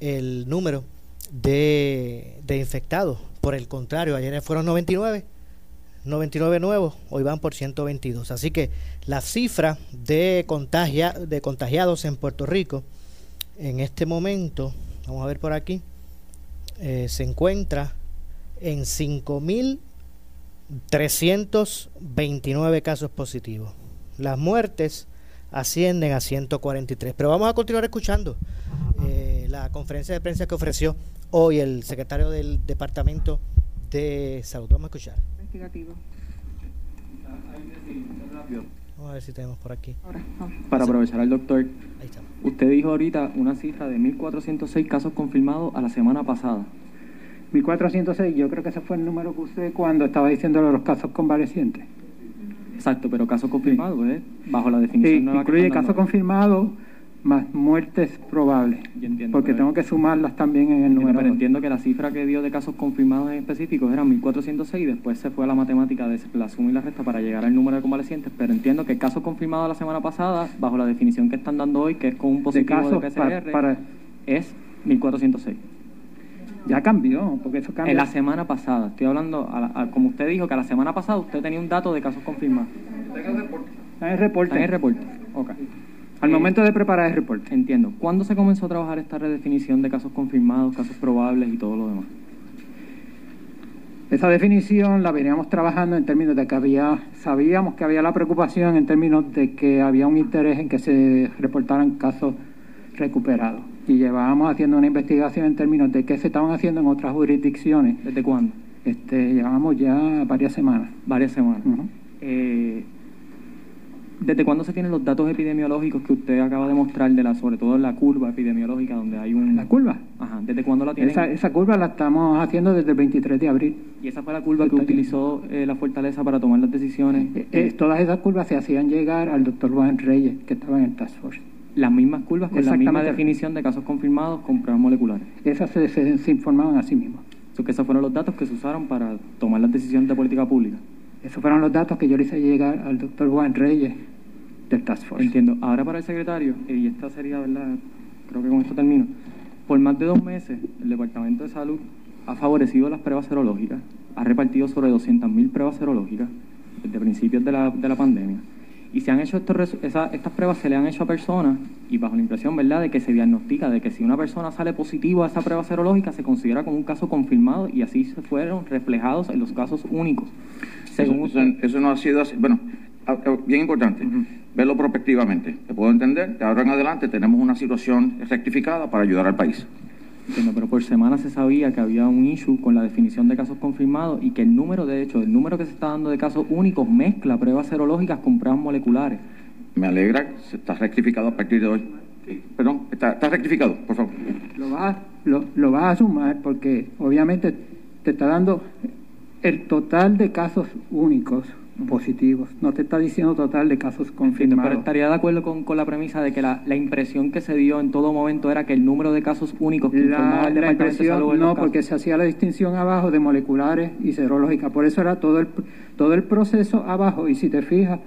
el número de, de infectados. Por el contrario, ayer fueron 99, 99 nuevos, hoy van por 122. Así que la cifra de, contagia, de contagiados en Puerto Rico en este momento, vamos a ver por aquí, eh, se encuentra en 5.329 casos positivos. Las muertes ascienden a 143. Pero vamos a continuar escuchando eh, la conferencia de prensa que ofreció hoy el secretario del Departamento de Salud. Vamos a escuchar. Investigativo. Vamos a ver si tenemos por aquí. Para aprovechar al doctor, usted dijo ahorita una cifra de 1.406 casos confirmados a la semana pasada. 1.406, yo creo que ese fue el número que usted cuando estaba diciendo los casos convalecientes. Exacto, pero caso confirmado, ¿eh? Bajo la definición sí, incluye caso confirmado más muertes probables. porque tengo que sumarlas también en el número. Pero entiendo que la cifra que dio de casos confirmados en específicos era 1406 y después se fue a la matemática de la suma y la resta para llegar al número de convalecientes. Pero entiendo que el caso confirmado la semana pasada, bajo la definición que están dando hoy, que es con un positivo de, PCR, para, es 1406. Ya cambió, porque eso cambió. En la semana pasada, estoy hablando, como usted dijo, que la semana pasada usted tenía un dato de casos confirmados. Está en el reporte. Está en el reporte. Está en el reporte, ok. Al momento de preparar el reporte. Entiendo. ¿Cuándo se comenzó a trabajar esta redefinición de casos confirmados, casos probables y todo lo demás? Esa definición la veníamos trabajando en términos de que había, sabíamos que había la preocupación en términos de que había un interés en que se reportaran casos recuperados. Y llevábamos haciendo una investigación en términos de qué se estaban haciendo en otras jurisdicciones. ¿Desde cuándo? Este, llevamos ya varias semanas. Varias semanas. ¿Desde cuándo se tienen los datos epidemiológicos que usted acaba de mostrar, de la, sobre todo la curva epidemiológica, donde hay un... ¿La curva? Ajá, ¿desde cuándo la tienen? Esa, esa curva la estamos haciendo desde el 23 de abril. ¿Y esa fue la curva que utilizó eh, la Fortaleza para tomar las decisiones? Eh, eh, todas esas curvas se hacían llegar al doctor Juan Reyes, que estaba en el Task Force. Las mismas curvas con la misma definición de casos confirmados con pruebas moleculares. Esas se, se, informaban a sí mismas. que esos fueron los datos que se usaron para tomar las decisiones de política pública. Esos fueron los datos que yo le hice llegar al doctor Juan Reyes del Task Force. Entiendo. Ahora para el secretario, y esta sería, ¿verdad? Creo que con esto termino. Por más de dos meses, el Departamento de Salud ha favorecido las pruebas serológicas, ha repartido sobre 200.000 pruebas serológicas desde principios de la, de la pandemia. Y se han hecho estos, estas pruebas se le han hecho a personas y bajo la impresión, ¿verdad?, de que se diagnostica, de que si una persona sale positivo a esa prueba serológica se considera como un caso confirmado y así se fueron reflejados en los casos únicos. Eso, no ha sido así. Bueno, bien importante verlo prospectivamente. Te puedo entender, de ahora en adelante tenemos una situación rectificada para ayudar al país. Entiendo, pero por semana se sabía que había un issue con la definición de casos confirmados y que el número, de hecho, el número que se está dando de casos únicos mezcla pruebas serológicas con pruebas moleculares. Me alegra, se está rectificado a partir de hoy. Perdón, está, rectificado, por favor. Lo vas, lo, lo vas a sumar porque obviamente te está dando el total de casos únicos positivos. No te está diciendo total de casos confirmados. Pero estaría de acuerdo con, con la premisa de que la, la, impresión que se dio en todo momento era que el número de casos únicos que la, el Departamento de Salud No, porque se hacía la distinción abajo de moleculares y serológicas. Por eso era todo el, todo el proceso abajo. Y si te fijas,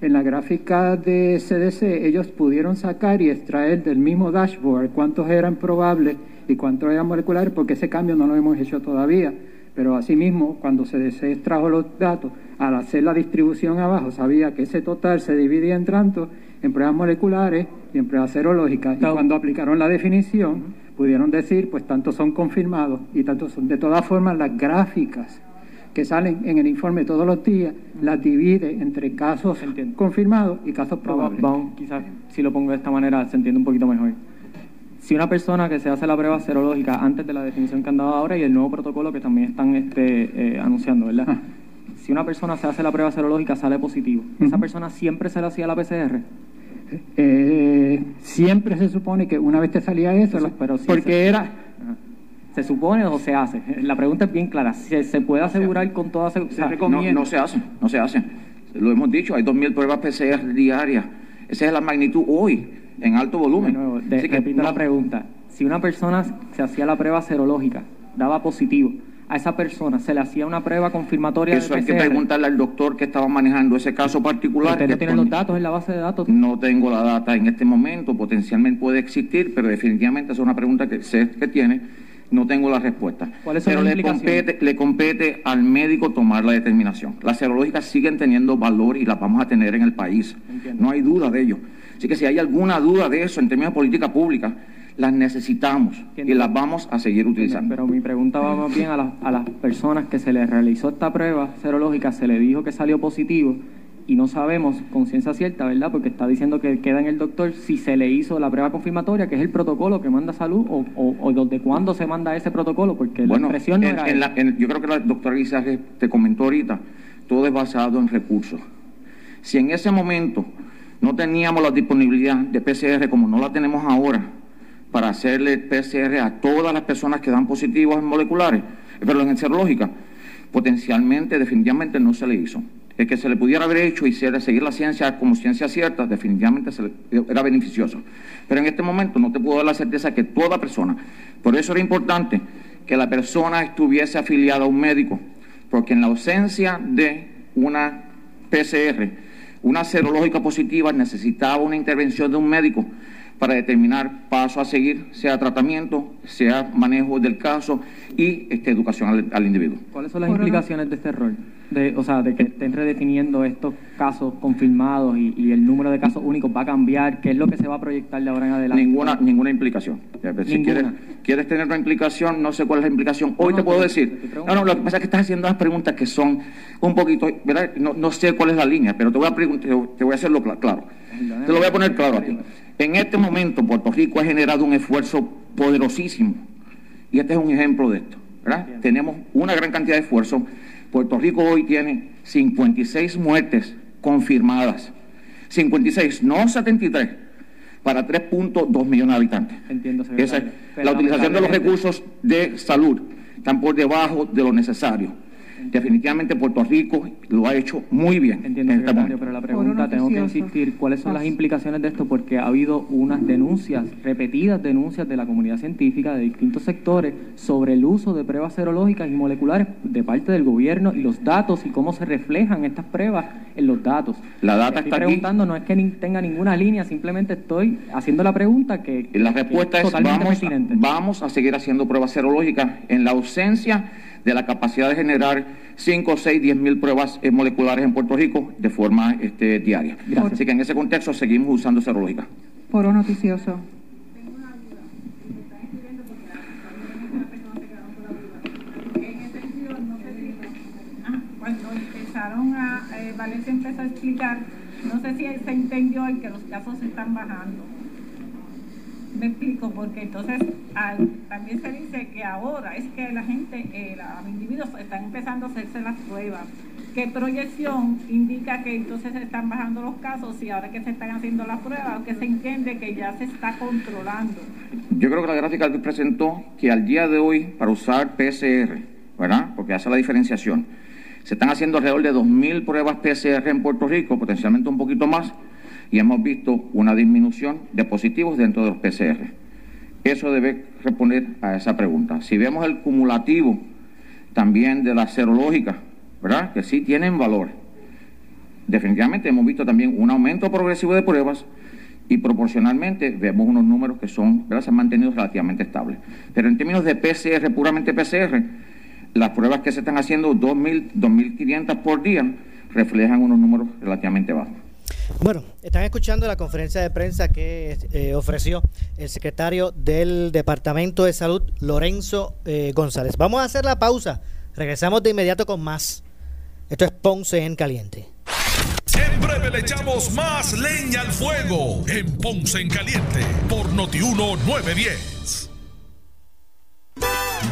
en la gráfica de CDC, ellos pudieron sacar y extraer del mismo dashboard cuántos eran probables y cuántos eran moleculares, porque ese cambio no lo hemos hecho todavía. Pero asimismo, cuando CDC extrajo los datos, al hacer la distribución abajo, sabía que ese total se dividía en tanto en pruebas moleculares y en pruebas serológicas. Y cuando aplicaron la definición, pudieron decir, pues tantos son confirmados y tantos son. De todas formas, las gráficas que salen en el informe todos los días, las divide entre casos confirmados y casos probables. Vamos, quizás si lo pongo de esta manera se entiende un poquito mejor. Si una persona que se hace la prueba serológica antes de la definición que han dado ahora y el nuevo protocolo que también están este, eh, anunciando, ¿verdad? si una persona se hace la prueba serológica sale positivo, ¿esa persona siempre se le hacía la PCR? Eh, siempre se supone que una vez te salía eso, pero porque era... ¿Se supone o se hace? La pregunta es bien clara. ¿Se, se puede asegurar con toda seguridad? no, no se hace, no se hace. Lo hemos dicho, hay 2.000 pruebas PCR diarias. Esa es la magnitud hoy, en alto volumen. De, repito la pregunta. Si una persona se hacía la prueba serológica, daba positivo, a esa persona se le hacía una prueba confirmatoria Eso hay que preguntarle al doctor que estaba manejando ese caso particular. ¿Usted no tiene los datos en la base de datos? No tengo la data en este momento, potencialmente puede existir, pero definitivamente es una pregunta que sé que tiene no tengo la respuesta. Pero le compete, le compete al médico tomar la determinación. Las serológicas siguen teniendo valor y las vamos a tener en el país. No hay duda de ello. Así que si hay alguna duda de eso en términos de política pública, las necesitamos y las vamos a seguir utilizando. Pero mi pregunta va más bien a, a las personas que se les realizó esta prueba serológica, se le dijo que salió positivo y no sabemos con ciencia cierta, ¿verdad? Porque está diciendo que queda en el doctor si se le hizo la prueba confirmatoria, que es el protocolo que manda salud, o, o, desde cuándo se manda ese protocolo, porque la impresión no era. yo creo que la doctora Guisaje te comentó ahorita, todo es basado en recursos. Si en ese momento no teníamos la disponibilidad de PCR como no la tenemos ahora, para hacerle PCR a todas las personas que dan positivos en moleculares, pero en serológica, potencialmente, definitivamente no se le hizo el que se le pudiera haber hecho y seguir la ciencia como ciencia cierta, definitivamente era beneficioso. Pero en este momento no te puedo dar la certeza que toda persona, por eso era importante que la persona estuviese afiliada a un médico, porque en la ausencia de una PCR, una serológica positiva necesitaba una intervención de un médico para determinar paso a seguir, sea tratamiento, sea manejo del caso y este, educación al, individuo. ¿Cuáles son las implicaciones de este rol? De, o sea, de que estén redefiniendo estos casos confirmados y, el número de casos únicos va a cambiar, ¿qué es lo que se va a proyectar de ahora en adelante? Ninguna, ninguna implicación. Si quieres, tener una implicación, no sé cuál es la implicación. Hoy te puedo decir. No, no, lo que pasa es que estás haciendo unas preguntas que son un poquito, ¿verdad? No, no sé cuál es la línea, pero te voy a, te voy a hacerlo claro. Te lo voy a poner claro a ti. En este momento Puerto Rico ha generado un esfuerzo poderosísimo y este es un ejemplo de esto. Tenemos una gran cantidad de esfuerzo. Puerto Rico hoy tiene 56 muertes confirmadas. 56, no 73, para 3.2 millones de habitantes. Entiendo, Esa, la utilización de los recursos de salud están por debajo de lo necesario definitivamente Puerto Rico lo ha hecho muy bien. Entiendo, este pero la pregunta, que insistir, ¿cuáles son las implicaciones de esto? Porque ha habido unas denuncias, repetidas denuncias de la comunidad científica de distintos sectores sobre el uso de pruebas serológicas y moleculares de parte del gobierno y los datos y cómo se reflejan estas pruebas en los datos. La data estoy preguntando, no es que tenga ninguna línea, simplemente estoy haciendo la pregunta que... La respuesta es, vamos, vamos a seguir haciendo pruebas serológicas en la ausencia de la capacidad de generar 5, 6, 10 mil pruebas eh, moleculares en Puerto Rico de forma este, diaria. Así que en ese contexto seguimos usando serológica. Foro noticioso. Cuando empezaron a, eh, Valencia empezó a explicar, no sé si se entendió en que los casos están bajando me explico, porque entonces también se dice que ahora es que la gente, eh, los individuos están empezando a hacerse las pruebas. ¿Qué proyección indica que entonces se están bajando los casos y ahora que se están haciendo las pruebas, que se entiende que ya se está controlando? Yo creo que la gráfica que presentó que al día de hoy, para usar PCR, ¿verdad? Porque hace la diferenciación, se están haciendo alrededor de 2.000 pruebas PCR en Puerto Rico, potencialmente un poquito más y hemos visto una disminución de positivos dentro de los PCR. Eso debe responder a esa pregunta. Si vemos el cumulativo también de la serológica, ¿verdad? Que sí tienen valor. Definitivamente hemos visto también un aumento progresivo de pruebas y proporcionalmente vemos unos números que son, ¿verdad? se han mantenido relativamente estables. Pero en términos de PCR, puramente PCR, las pruebas que se están haciendo, 2.000, 2.500 por día, reflejan unos números relativamente bajos. Bueno, están escuchando la conferencia de prensa que eh, ofreció el secretario del Departamento de Salud, Lorenzo eh, González. Vamos a hacer la pausa. Regresamos de inmediato con más. Esto es Ponce en Caliente. En breve le echamos más leña al fuego en Ponce en Caliente por Notiuno 910.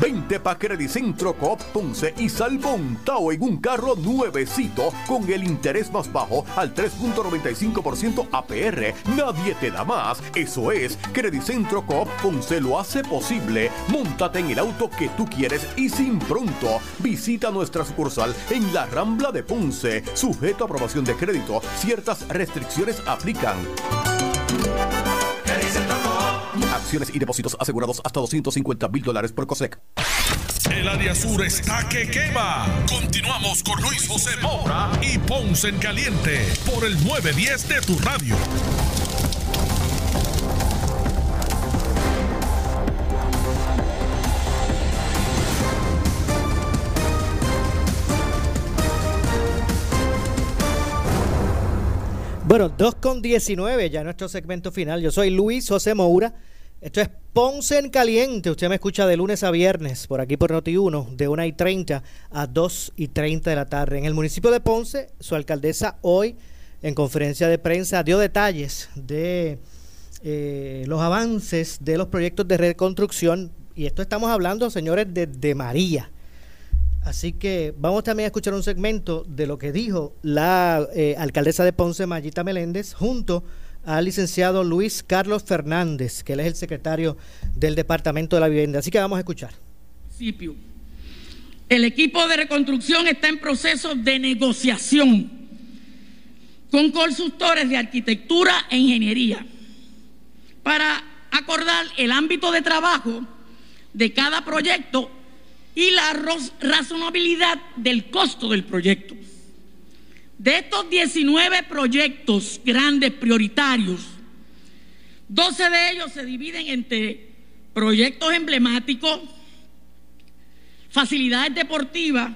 Vente pa' Credicentro Coop Ponce y sal montado en un carro nuevecito con el interés más bajo al 3.95% APR. Nadie te da más. Eso es, Credicentro Coop Ponce lo hace posible. Móntate en el auto que tú quieres y sin pronto. Visita nuestra sucursal en la Rambla de Ponce. Sujeto a aprobación de crédito. Ciertas restricciones aplican. Acciones y depósitos asegurados hasta 250 mil dólares por COSEC. El área sur está que quema. Continuamos con Luis José Moura y Ponce en Caliente por el 910 de tu radio. Bueno, 2 con 19, ya nuestro segmento final. Yo soy Luis José Moura. Esto es Ponce en Caliente. Usted me escucha de lunes a viernes por aquí por Noti1, de 1 y 30 a 2 y 30 de la tarde. En el municipio de Ponce, su alcaldesa hoy en conferencia de prensa dio detalles de eh, los avances de los proyectos de reconstrucción. Y esto estamos hablando, señores, de, de María. Así que vamos también a escuchar un segmento de lo que dijo la eh, alcaldesa de Ponce, Mayita Meléndez, junto al licenciado Luis Carlos Fernández, que él es el secretario del Departamento de la Vivienda. Así que vamos a escuchar. El equipo de reconstrucción está en proceso de negociación con consultores de arquitectura e ingeniería para acordar el ámbito de trabajo de cada proyecto y la razonabilidad del costo del proyecto. De estos 19 proyectos grandes prioritarios, 12 de ellos se dividen entre proyectos emblemáticos, facilidades deportivas,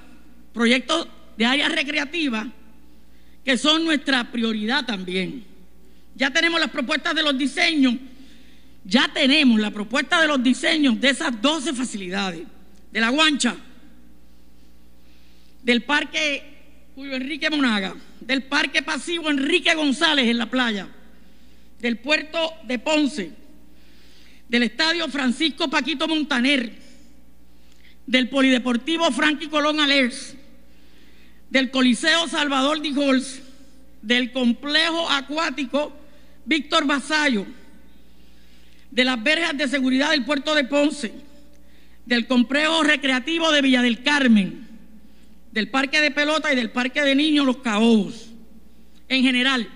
proyectos de áreas recreativas, que son nuestra prioridad también. Ya tenemos las propuestas de los diseños, ya tenemos la propuesta de los diseños de esas 12 facilidades de la Guancha, del Parque Enrique Monaga, del Parque Pasivo Enrique González en la playa, del puerto de Ponce, del Estadio Francisco Paquito Montaner, del Polideportivo Frankie Colón Alers, del Coliseo Salvador Dijols, del Complejo Acuático Víctor Vasallo, de las verjas de seguridad del puerto de Ponce, del complejo recreativo de Villa del Carmen, del parque de pelota y del parque de niños Los Caobos. En general,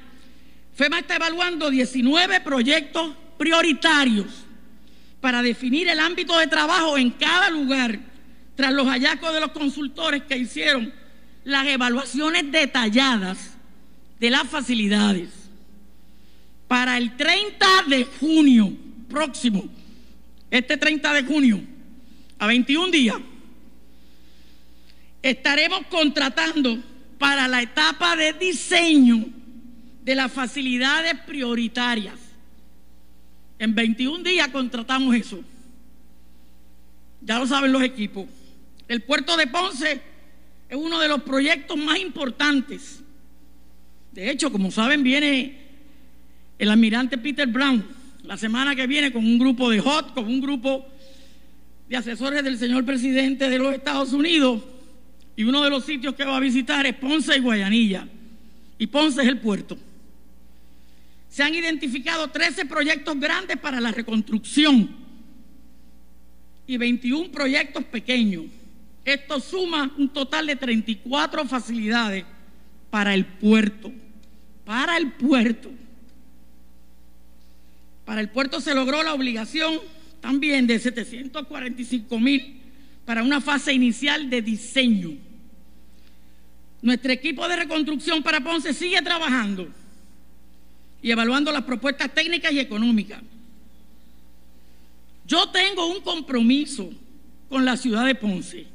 FEMA está evaluando 19 proyectos prioritarios para definir el ámbito de trabajo en cada lugar tras los hallazgos de los consultores que hicieron las evaluaciones detalladas de las facilidades. Para el 30 de junio próximo, este 30 de junio, a 21 días, estaremos contratando para la etapa de diseño de las facilidades prioritarias. En 21 días contratamos eso. Ya lo saben los equipos. El puerto de Ponce es uno de los proyectos más importantes. De hecho, como saben, viene el almirante Peter Brown la semana que viene con un grupo de HOT, con un grupo de asesores del señor presidente de los Estados Unidos y uno de los sitios que va a visitar es Ponce y Guayanilla. Y Ponce es el puerto. Se han identificado 13 proyectos grandes para la reconstrucción y 21 proyectos pequeños. Esto suma un total de 34 facilidades para el puerto. Para el puerto. Para el puerto se logró la obligación también de 745 mil para una fase inicial de diseño. Nuestro equipo de reconstrucción para Ponce sigue trabajando y evaluando las propuestas técnicas y económicas. Yo tengo un compromiso con la ciudad de Ponce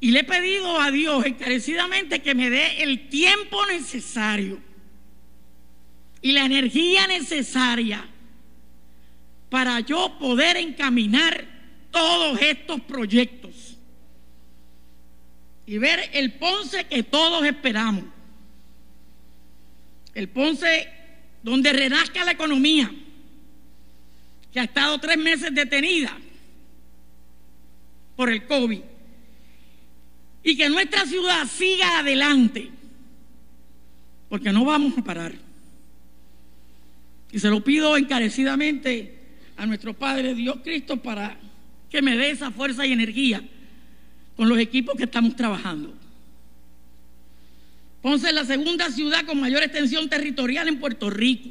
y le he pedido a Dios encarecidamente que me dé el tiempo necesario y la energía necesaria para yo poder encaminar todos estos proyectos y ver el Ponce que todos esperamos. El Ponce donde renazca la economía, que ha estado tres meses detenida por el COVID y que nuestra ciudad siga adelante, porque no vamos a parar. Y se lo pido encarecidamente a nuestro Padre Dios Cristo para que me dé esa fuerza y energía con los equipos que estamos trabajando. Ponce es la segunda ciudad con mayor extensión territorial en Puerto Rico.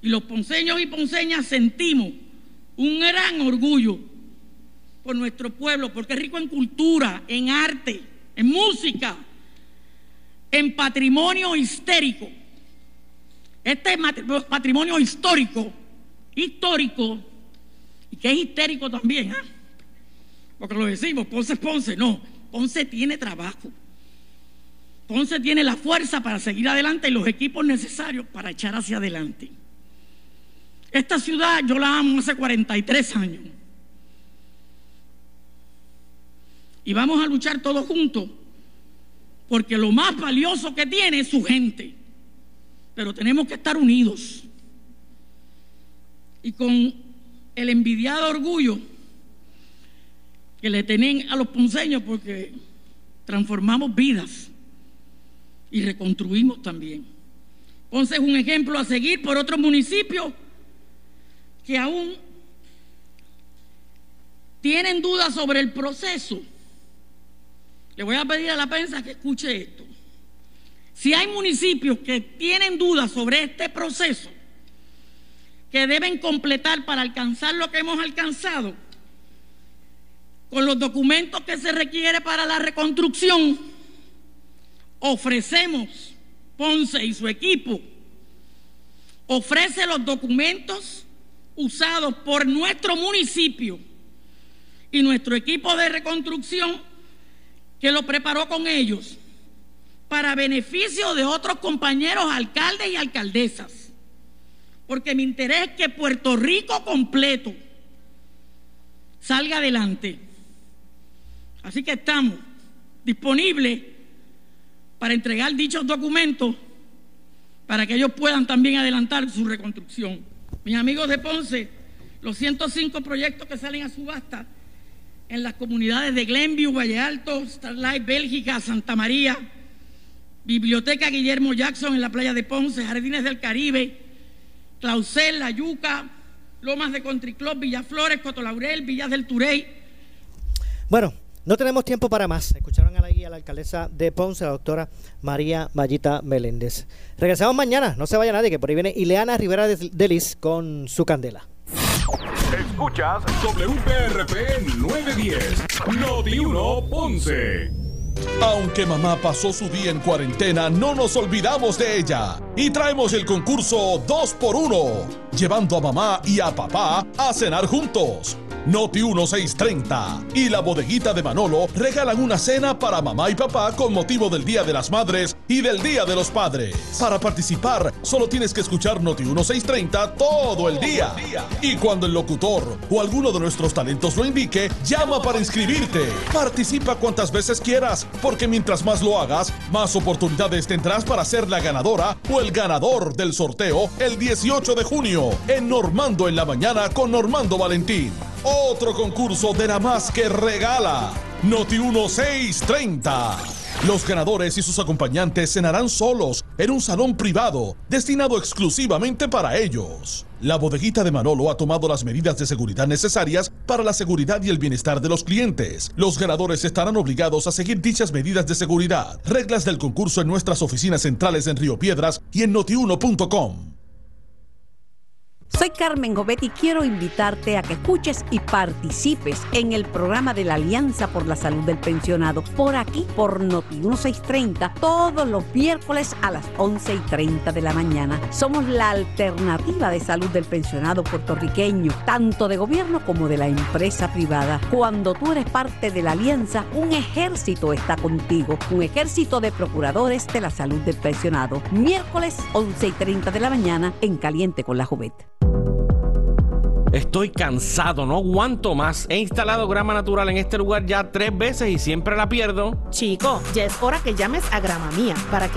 Y los ponceños y ponceñas sentimos un gran orgullo por nuestro pueblo, porque es rico en cultura, en arte, en música, en patrimonio histérico. Este patrimonio histórico, histórico, y que es histérico también, ¿eh? Porque lo decimos, Ponce es Ponce, no, Ponce tiene trabajo. Ponce tiene la fuerza para seguir adelante y los equipos necesarios para echar hacia adelante. Esta ciudad yo la amo hace 43 años. Y vamos a luchar todos juntos, porque lo más valioso que tiene es su gente. Pero tenemos que estar unidos. Y con el envidiado orgullo que le tienen a los ponceños, porque transformamos vidas y reconstruimos también. Ponce es un ejemplo a seguir por otros municipios que aún tienen dudas sobre el proceso le voy a pedir a la prensa que escuche esto. Si hay municipios que tienen dudas sobre este proceso, que deben completar para alcanzar lo que hemos alcanzado, con los documentos que se requiere para la reconstrucción, ofrecemos, Ponce y su equipo, ofrece los documentos usados por nuestro municipio y nuestro equipo de reconstrucción que lo preparó con ellos para beneficio de otros compañeros alcaldes y alcaldesas. Porque mi interés es que Puerto Rico completo salga adelante. Así que estamos disponibles para entregar dichos documentos para que ellos puedan también adelantar su reconstrucción. Mis amigos de Ponce, los 105 proyectos que salen a subasta en las comunidades de Glenview, Valle Alto, Starlight, Bélgica, Santa María, Biblioteca Guillermo Jackson en la playa de Ponce, Jardines del Caribe, Clausel, La Yuca, Lomas de Country Club, Villaflores, Cotolaurel, Villas del Turey. Bueno, no tenemos tiempo para más. Escucharon a la, a la alcaldesa de Ponce, la doctora María Vallita Meléndez. Regresamos mañana, no se vaya nadie, que por ahí viene Ileana Rivera de Delis con su candela. Escuchas WPRP 910, Noti 1 Ponce. Aunque mamá pasó su día en cuarentena, no nos olvidamos de ella. Y traemos el concurso 2x1, llevando a mamá y a papá a cenar juntos. Noti 1630 y la bodeguita de Manolo regalan una cena para mamá y papá con motivo del Día de las Madres y del Día de los Padres. Para participar, solo tienes que escuchar Noti 1630 todo el día. Y cuando el locutor o alguno de nuestros talentos lo indique, llama para inscribirte. Participa cuantas veces quieras, porque mientras más lo hagas, más oportunidades tendrás para ser la ganadora o el ganador del sorteo el 18 de junio en Normando en la mañana con Normando Valentín. Otro concurso de la más que regala. Noti 1630. Los ganadores y sus acompañantes cenarán solos en un salón privado destinado exclusivamente para ellos. La bodeguita de Manolo ha tomado las medidas de seguridad necesarias para la seguridad y el bienestar de los clientes. Los ganadores estarán obligados a seguir dichas medidas de seguridad. Reglas del concurso en nuestras oficinas centrales en Río Piedras y en notiuno.com. Soy Carmen Gobet y quiero invitarte a que escuches y participes en el programa de la Alianza por la Salud del Pensionado por aquí, por Noti 1630, todos los miércoles a las 11 y 30 de la mañana. Somos la alternativa de salud del pensionado puertorriqueño, tanto de gobierno como de la empresa privada. Cuando tú eres parte de la Alianza, un ejército está contigo, un ejército de procuradores de la salud del pensionado. Miércoles 11 y 30 de la mañana en Caliente con la Juvet. Estoy cansado, no aguanto más. He instalado grama natural en este lugar ya tres veces y siempre la pierdo. Chico, ya es hora que llames a Grama Mía para que